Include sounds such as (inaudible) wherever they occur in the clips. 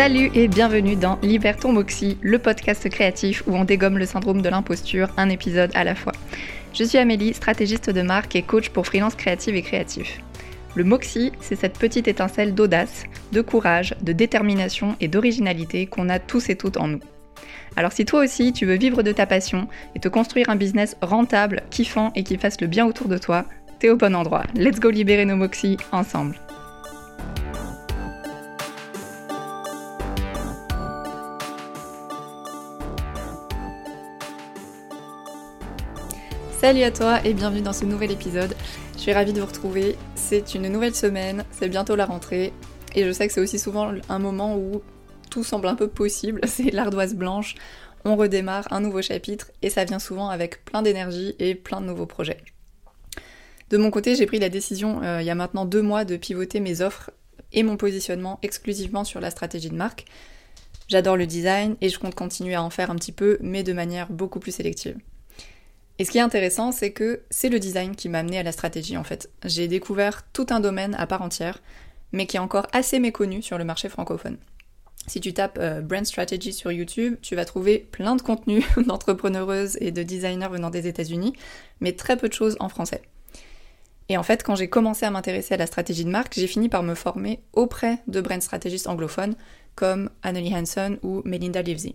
Salut et bienvenue dans Libère ton Moxie, le podcast créatif où on dégomme le syndrome de l'imposture, un épisode à la fois. Je suis Amélie, stratégiste de marque et coach pour freelance créative et créatif. Le Moxie, c'est cette petite étincelle d'audace, de courage, de détermination et d'originalité qu'on a tous et toutes en nous. Alors si toi aussi tu veux vivre de ta passion et te construire un business rentable, kiffant et qui fasse le bien autour de toi, t'es au bon endroit. Let's go libérer nos Moxie ensemble. Salut à toi et bienvenue dans ce nouvel épisode. Je suis ravie de vous retrouver. C'est une nouvelle semaine, c'est bientôt la rentrée et je sais que c'est aussi souvent un moment où tout semble un peu possible, (laughs) c'est l'ardoise blanche. On redémarre un nouveau chapitre et ça vient souvent avec plein d'énergie et plein de nouveaux projets. De mon côté, j'ai pris la décision euh, il y a maintenant deux mois de pivoter mes offres et mon positionnement exclusivement sur la stratégie de marque. J'adore le design et je compte continuer à en faire un petit peu, mais de manière beaucoup plus sélective. Et ce qui est intéressant, c'est que c'est le design qui m'a amené à la stratégie en fait. J'ai découvert tout un domaine à part entière, mais qui est encore assez méconnu sur le marché francophone. Si tu tapes euh, Brand Strategy sur YouTube, tu vas trouver plein de contenus (laughs) d'entrepreneureuses et de designers venant des États-Unis, mais très peu de choses en français. Et en fait, quand j'ai commencé à m'intéresser à la stratégie de marque, j'ai fini par me former auprès de brand stratégistes anglophones comme Annelie Hanson ou Melinda Livesey.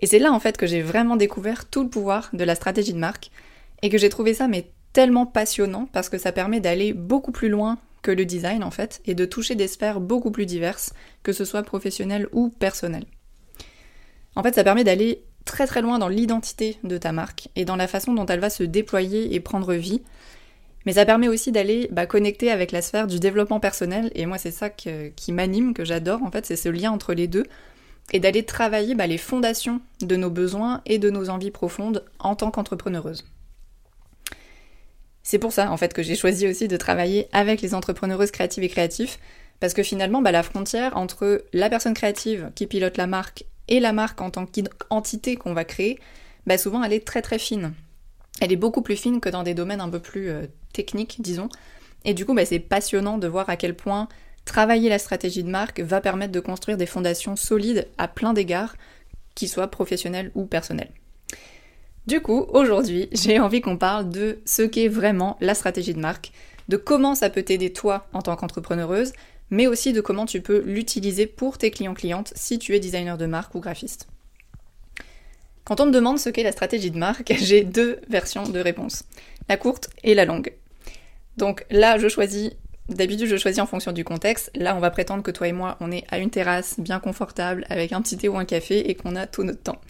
Et c'est là en fait que j'ai vraiment découvert tout le pouvoir de la stratégie de marque et que j'ai trouvé ça mais tellement passionnant parce que ça permet d'aller beaucoup plus loin que le design en fait et de toucher des sphères beaucoup plus diverses, que ce soit professionnelles ou personnelles. En fait, ça permet d'aller très très loin dans l'identité de ta marque et dans la façon dont elle va se déployer et prendre vie. Mais ça permet aussi d'aller bah, connecter avec la sphère du développement personnel et moi c'est ça qui m'anime, que j'adore en fait, c'est ce lien entre les deux et d'aller travailler bah, les fondations de nos besoins et de nos envies profondes en tant qu'entrepreneureuse. C'est pour ça en fait que j'ai choisi aussi de travailler avec les entrepreneureuses créatives et créatifs, parce que finalement bah, la frontière entre la personne créative qui pilote la marque et la marque en tant qu'entité qu'on va créer, bah, souvent elle est très très fine. Elle est beaucoup plus fine que dans des domaines un peu plus euh, techniques, disons. Et du coup, c'est passionnant de voir à quel point Travailler la stratégie de marque va permettre de construire des fondations solides à plein d'égards, qu'ils soient professionnels ou personnels. Du coup, aujourd'hui, j'ai envie qu'on parle de ce qu'est vraiment la stratégie de marque, de comment ça peut t'aider toi en tant qu'entrepreneureuse, mais aussi de comment tu peux l'utiliser pour tes clients-clientes si tu es designer de marque ou graphiste. Quand on me demande ce qu'est la stratégie de marque, (laughs) j'ai deux versions de réponse, la courte et la longue. Donc là, je choisis D'habitude, je choisis en fonction du contexte. Là, on va prétendre que toi et moi, on est à une terrasse bien confortable avec un petit thé ou un café et qu'on a tout notre temps.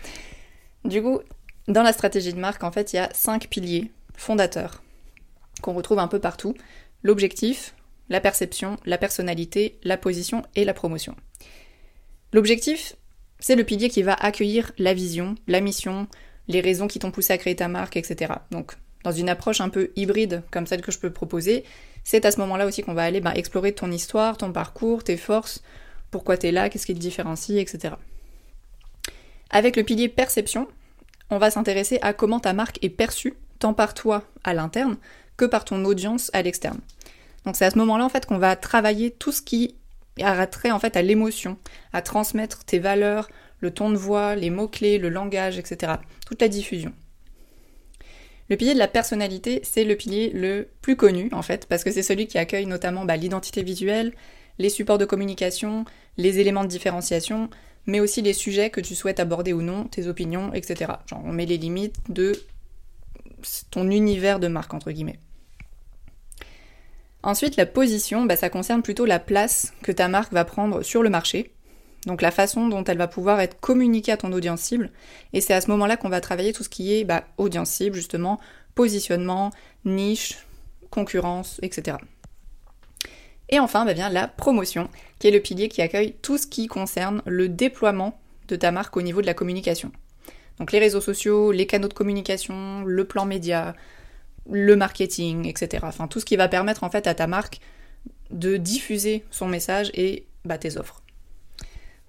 Du coup, dans la stratégie de marque, en fait, il y a cinq piliers fondateurs qu'on retrouve un peu partout. L'objectif, la perception, la personnalité, la position et la promotion. L'objectif, c'est le pilier qui va accueillir la vision, la mission, les raisons qui t'ont poussé à créer ta marque, etc. Donc, dans une approche un peu hybride comme celle que je peux proposer, c'est à ce moment-là aussi qu'on va aller bah, explorer ton histoire, ton parcours, tes forces, pourquoi tu es là, qu'est-ce qui te différencie, etc. Avec le pilier perception, on va s'intéresser à comment ta marque est perçue, tant par toi à l'interne que par ton audience à l'externe. Donc c'est à ce moment-là en fait qu'on va travailler tout ce qui a trait en fait à l'émotion, à transmettre tes valeurs, le ton de voix, les mots-clés, le langage, etc. Toute la diffusion. Le pilier de la personnalité, c'est le pilier le plus connu en fait, parce que c'est celui qui accueille notamment bah, l'identité visuelle, les supports de communication, les éléments de différenciation, mais aussi les sujets que tu souhaites aborder ou non, tes opinions, etc. Genre on met les limites de ton univers de marque entre guillemets. Ensuite, la position, bah, ça concerne plutôt la place que ta marque va prendre sur le marché, donc la façon dont elle va pouvoir être communiquée à ton audience cible. Et c'est à ce moment-là qu'on va travailler tout ce qui est bah, audience cible, justement, positionnement, niche, concurrence, etc. Et enfin, bah, la promotion, qui est le pilier qui accueille tout ce qui concerne le déploiement de ta marque au niveau de la communication. Donc les réseaux sociaux, les canaux de communication, le plan média, le marketing, etc. Enfin tout ce qui va permettre en fait à ta marque de diffuser son message et bah, tes offres.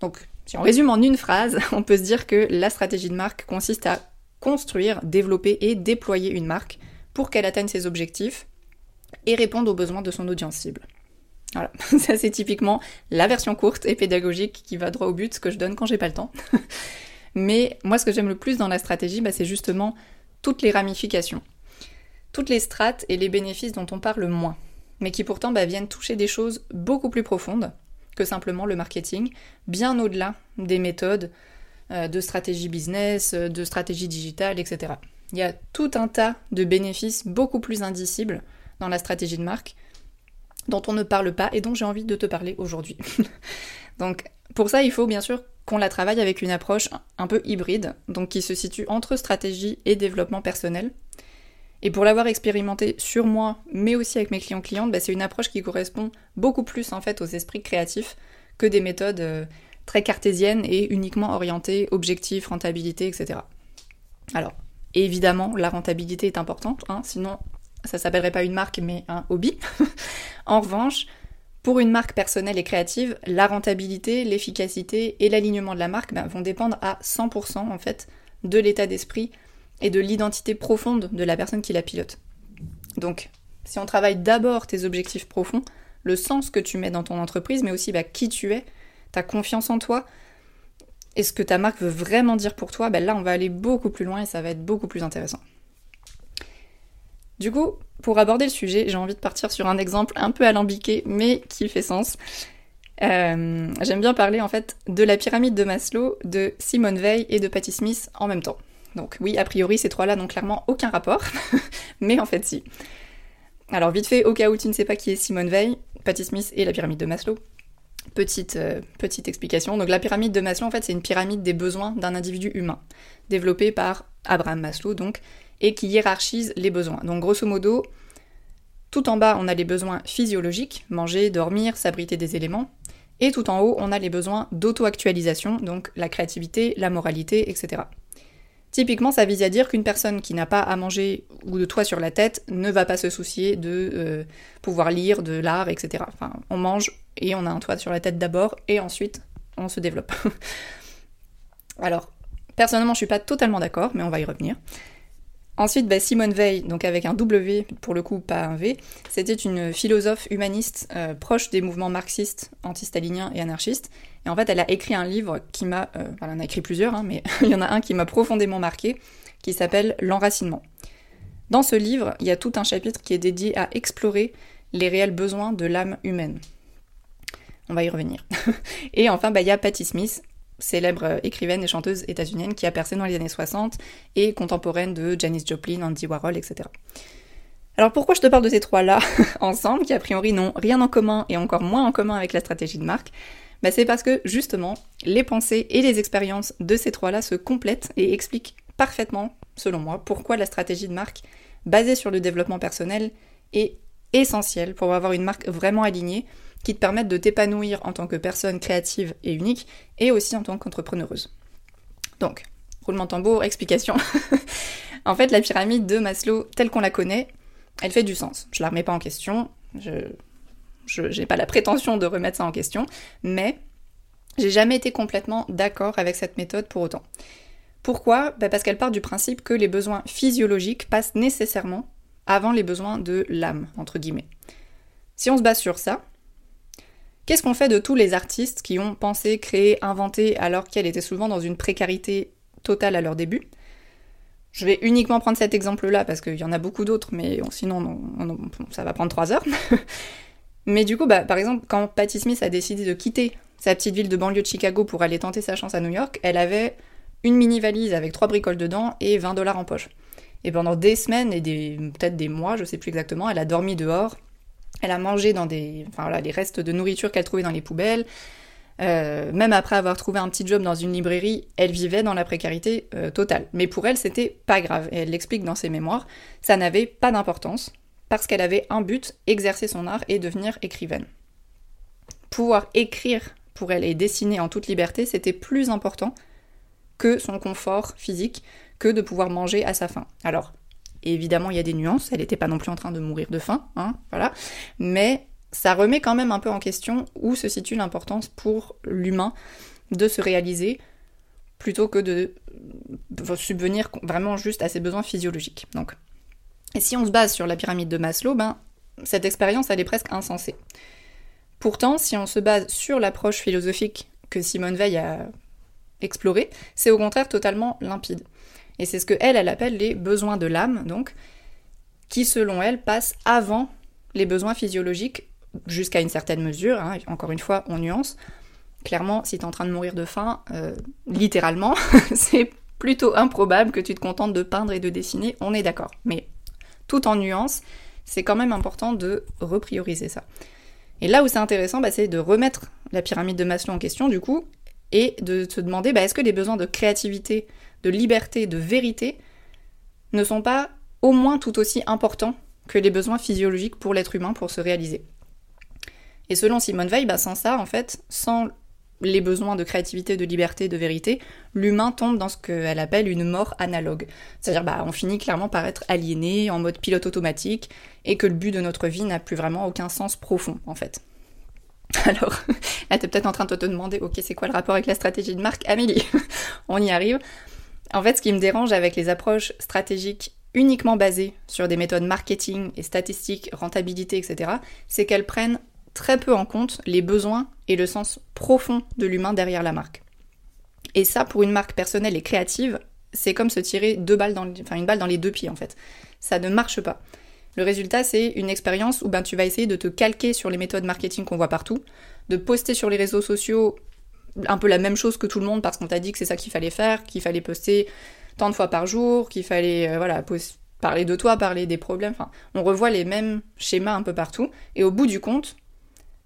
Donc, si on résume en une phrase, (laughs) on peut se dire que la stratégie de marque consiste à construire, développer et déployer une marque pour qu'elle atteigne ses objectifs et réponde aux besoins de son audience cible. Voilà, (laughs) ça c'est typiquement la version courte et pédagogique qui va droit au but, que je donne quand j'ai pas le temps. (laughs) Mais moi, ce que j'aime le plus dans la stratégie, bah, c'est justement toutes les ramifications, toutes les strates et les bénéfices dont on parle moins, mais qui pourtant bah, viennent toucher des choses beaucoup plus profondes simplement le marketing, bien au-delà des méthodes euh, de stratégie business, euh, de stratégie digitale, etc. Il y a tout un tas de bénéfices beaucoup plus indicibles dans la stratégie de marque dont on ne parle pas et dont j'ai envie de te parler aujourd'hui. (laughs) Donc pour ça, il faut bien sûr qu'on la travaille avec une approche un peu hybride, donc qui se situe entre stratégie et développement personnel. Et pour l'avoir expérimenté sur moi, mais aussi avec mes clients clientes, bah, c'est une approche qui correspond beaucoup plus en fait aux esprits créatifs que des méthodes euh, très cartésiennes et uniquement orientées objectifs, rentabilité, etc. Alors, évidemment, la rentabilité est importante, hein, sinon ça s'appellerait pas une marque mais un hobby. (laughs) en revanche, pour une marque personnelle et créative, la rentabilité, l'efficacité et l'alignement de la marque ben, vont dépendre à 100% en fait de l'état d'esprit et de l'identité profonde de la personne qui la pilote. Donc, si on travaille d'abord tes objectifs profonds, le sens que tu mets dans ton entreprise, mais aussi ben, qui tu es, ta confiance en toi, et ce que ta marque veut vraiment dire pour toi, ben là on va aller beaucoup plus loin et ça va être beaucoup plus intéressant. Du coup, pour aborder le sujet, j'ai envie de partir sur un exemple un peu alambiqué, mais qui fait sens. Euh, j'aime bien parler en fait de la pyramide de Maslow, de Simone Veil et de Patti Smith en même temps. Donc oui, a priori, ces trois-là n'ont clairement aucun rapport, (laughs) mais en fait si. Alors vite fait, au cas où tu ne sais pas qui est Simone Veil, Patti Smith et la pyramide de Maslow. Petite, euh, petite explication. Donc la pyramide de Maslow, en fait, c'est une pyramide des besoins d'un individu humain, développée par Abraham Maslow, donc, et qui hiérarchise les besoins. Donc grosso modo, tout en bas, on a les besoins physiologiques, manger, dormir, s'abriter des éléments. Et tout en haut, on a les besoins d'auto-actualisation, donc la créativité, la moralité, etc. Typiquement, ça vise à dire qu'une personne qui n'a pas à manger ou de toit sur la tête ne va pas se soucier de euh, pouvoir lire, de l'art, etc. Enfin, on mange et on a un toit sur la tête d'abord et ensuite on se développe. (laughs) Alors, personnellement, je suis pas totalement d'accord, mais on va y revenir. Ensuite, bah, Simone Veil, donc avec un W pour le coup, pas un V, c'était une philosophe humaniste euh, proche des mouvements marxistes, antistaliniens et anarchistes. Et en fait, elle a écrit un livre qui m'a, euh, elle en a écrit plusieurs, hein, mais (laughs) il y en a un qui m'a profondément marqué, qui s'appelle L'enracinement. Dans ce livre, il y a tout un chapitre qui est dédié à explorer les réels besoins de l'âme humaine. On va y revenir. (laughs) et enfin, bah, il y a Patti Smith, célèbre euh, écrivaine et chanteuse états-unienne qui a percé dans les années 60 et contemporaine de Janis Joplin, Andy Warhol, etc. Alors pourquoi je te parle de ces trois-là (laughs) ensemble, qui a priori n'ont rien en commun et encore moins en commun avec la stratégie de marque bah C'est parce que justement, les pensées et les expériences de ces trois-là se complètent et expliquent parfaitement, selon moi, pourquoi la stratégie de marque basée sur le développement personnel est essentielle pour avoir une marque vraiment alignée qui te permettent de t'épanouir en tant que personne créative et unique, et aussi en tant qu'entrepreneuse. Donc, roulement tambour, explication. (laughs) en fait, la pyramide de Maslow, telle qu'on la connaît, elle fait du sens. Je la remets pas en question, je n'ai pas la prétention de remettre ça en question, mais j'ai jamais été complètement d'accord avec cette méthode pour autant. Pourquoi? Bah, Parce qu'elle part du principe que les besoins physiologiques passent nécessairement avant les besoins de l'âme, entre guillemets. Si on se base sur ça, Qu'est-ce qu'on fait de tous les artistes qui ont pensé, créé, inventé alors qu'elles étaient souvent dans une précarité totale à leur début? Je vais uniquement prendre cet exemple-là parce qu'il y en a beaucoup d'autres, mais sinon ça va prendre trois heures. (laughs) mais du coup, bah, par exemple, quand Patti Smith a décidé de quitter sa petite ville de banlieue de Chicago pour aller tenter sa chance à New York, elle avait une mini valise avec trois bricoles dedans et 20 dollars en poche. Et pendant des semaines et peut-être des mois, je sais plus exactement, elle a dormi dehors, elle a mangé dans des, enfin voilà, les restes de nourriture qu'elle trouvait dans les poubelles. Euh, même après avoir trouvé un petit job dans une librairie, elle vivait dans la précarité euh, totale. Mais pour elle, c'était pas grave. Et elle l'explique dans ses mémoires. Ça n'avait pas d'importance parce qu'elle avait un but, exercer son art et devenir écrivaine. Pouvoir écrire pour elle et dessiner en toute liberté, c'était plus important que son confort physique, que de pouvoir manger à sa faim. Alors, évidemment, il y a des nuances, elle n'était pas non plus en train de mourir de faim, hein, voilà. Mais ça remet quand même un peu en question où se situe l'importance pour l'humain de se réaliser plutôt que de subvenir vraiment juste à ses besoins physiologiques. Donc, et si on se base sur la pyramide de Maslow, ben, cette expérience, elle est presque insensée. Pourtant, si on se base sur l'approche philosophique que Simone Veil a explorée, c'est au contraire totalement limpide. Et c'est ce que elle, elle appelle les besoins de l'âme, donc, qui selon elle passent avant les besoins physiologiques jusqu'à une certaine mesure. Hein. encore une fois, on nuance. Clairement, si tu es en train de mourir de faim, euh, littéralement, (laughs) c'est plutôt improbable que tu te contentes de peindre et de dessiner, on est d'accord. Mais tout en nuance, c'est quand même important de reprioriser ça. Et là où c'est intéressant, bah, c'est de remettre la pyramide de Maslow en question, du coup, et de se demander bah, est-ce que les besoins de créativité, de liberté, de vérité ne sont pas au moins tout aussi importants que les besoins physiologiques pour l'être humain pour se réaliser. Et selon Simone Veil, bah, sans ça, en fait, sans les besoins de créativité, de liberté, de vérité, l'humain tombe dans ce qu'elle appelle une mort analogue. C'est-à-dire, bah, on finit clairement par être aliéné, en mode pilote automatique, et que le but de notre vie n'a plus vraiment aucun sens profond, en fait. (laughs) Alors, là, t'es peut-être en train de te demander, ok, c'est quoi le rapport avec la stratégie de marque Amélie, (laughs) on y arrive. En fait, ce qui me dérange avec les approches stratégiques uniquement basées sur des méthodes marketing et statistiques, rentabilité, etc., c'est qu'elles prennent très peu en compte les besoins et le sens profond de l'humain derrière la marque. Et ça, pour une marque personnelle et créative, c'est comme se tirer deux balles dans, enfin, une balle dans les deux pieds en fait. Ça ne marche pas. Le résultat, c'est une expérience où ben, tu vas essayer de te calquer sur les méthodes marketing qu'on voit partout, de poster sur les réseaux sociaux un peu la même chose que tout le monde parce qu'on t'a dit que c'est ça qu'il fallait faire, qu'il fallait poster tant de fois par jour, qu'il fallait euh, voilà, parler de toi, parler des problèmes. Enfin, on revoit les mêmes schémas un peu partout. Et au bout du compte,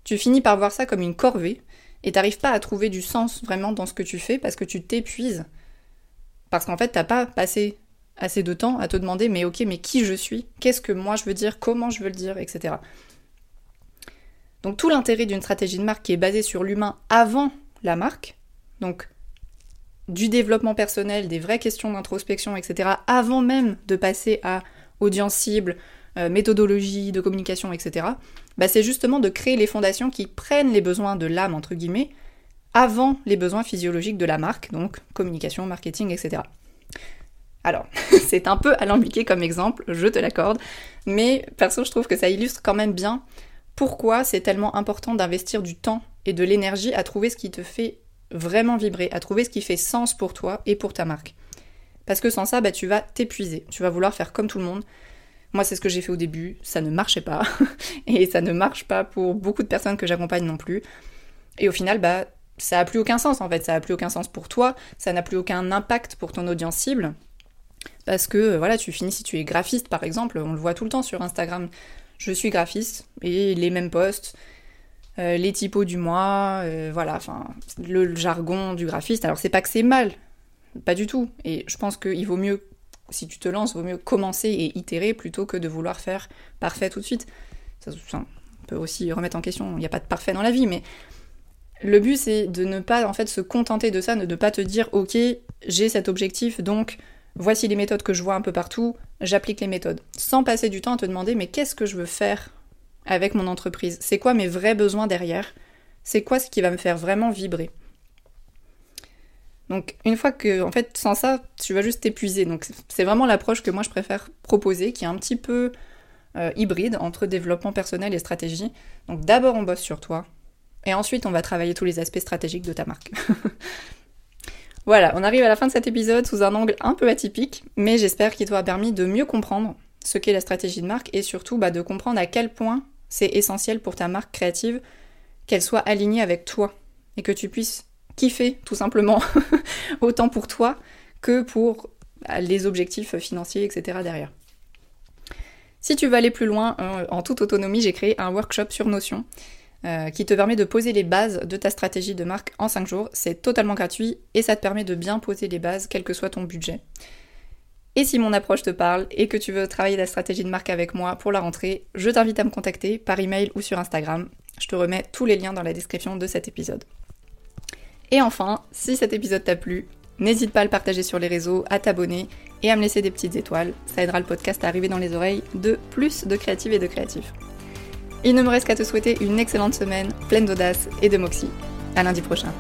tu finis par voir ça comme une corvée et t'arrives pas à trouver du sens vraiment dans ce que tu fais parce que tu t'épuises. Parce qu'en fait, t'as pas passé assez de temps à te demander mais ok, mais qui je suis? Qu'est-ce que moi je veux dire? Comment je veux le dire? Etc. Donc tout l'intérêt d'une stratégie de marque qui est basée sur l'humain avant la marque, donc du développement personnel, des vraies questions d'introspection, etc., avant même de passer à audience cible, euh, méthodologie de communication, etc., bah, c'est justement de créer les fondations qui prennent les besoins de l'âme, entre guillemets, avant les besoins physiologiques de la marque, donc communication, marketing, etc. Alors, (laughs) c'est un peu alambiqué comme exemple, je te l'accorde, mais perso, je trouve que ça illustre quand même bien pourquoi c'est tellement important d'investir du temps et de l'énergie à trouver ce qui te fait vraiment vibrer, à trouver ce qui fait sens pour toi et pour ta marque. Parce que sans ça, bah, tu vas t'épuiser, tu vas vouloir faire comme tout le monde, moi, c'est ce que j'ai fait au début, ça ne marchait pas. (laughs) et ça ne marche pas pour beaucoup de personnes que j'accompagne non plus. Et au final, bah, ça n'a plus aucun sens en fait. Ça n'a plus aucun sens pour toi, ça n'a plus aucun impact pour ton audience cible. Parce que, euh, voilà, tu finis, si tu es graphiste par exemple, on le voit tout le temps sur Instagram. Je suis graphiste et les mêmes posts, euh, les typos du mois, euh, voilà, enfin, le jargon du graphiste. Alors, c'est pas que c'est mal, pas du tout. Et je pense qu'il vaut mieux si tu te lances, vaut mieux commencer et itérer plutôt que de vouloir faire parfait tout de suite. Ça, on peut aussi remettre en question, il n'y a pas de parfait dans la vie, mais le but c'est de ne pas en fait se contenter de ça, de ne pas te dire ok j'ai cet objectif donc voici les méthodes que je vois un peu partout, j'applique les méthodes, sans passer du temps à te demander mais qu'est-ce que je veux faire avec mon entreprise, c'est quoi mes vrais besoins derrière, c'est quoi ce qui va me faire vraiment vibrer? Donc une fois que, en fait, sans ça, tu vas juste t'épuiser. Donc c'est vraiment l'approche que moi je préfère proposer, qui est un petit peu euh, hybride entre développement personnel et stratégie. Donc d'abord on bosse sur toi, et ensuite on va travailler tous les aspects stratégiques de ta marque. (laughs) voilà, on arrive à la fin de cet épisode sous un angle un peu atypique, mais j'espère qu'il t'aura permis de mieux comprendre ce qu'est la stratégie de marque et surtout bah, de comprendre à quel point c'est essentiel pour ta marque créative qu'elle soit alignée avec toi et que tu puisses kiffer tout simplement, (laughs) autant pour toi que pour bah, les objectifs financiers, etc. derrière. Si tu veux aller plus loin, euh, en toute autonomie, j'ai créé un workshop sur Notion euh, qui te permet de poser les bases de ta stratégie de marque en 5 jours. C'est totalement gratuit et ça te permet de bien poser les bases, quel que soit ton budget. Et si mon approche te parle et que tu veux travailler la stratégie de marque avec moi pour la rentrée, je t'invite à me contacter par email ou sur Instagram. Je te remets tous les liens dans la description de cet épisode. Et enfin, si cet épisode t'a plu, n'hésite pas à le partager sur les réseaux, à t'abonner et à me laisser des petites étoiles. Ça aidera le podcast à arriver dans les oreilles de plus de créatives et de créatifs. Il ne me reste qu'à te souhaiter une excellente semaine, pleine d'audace et de moxie. À lundi prochain.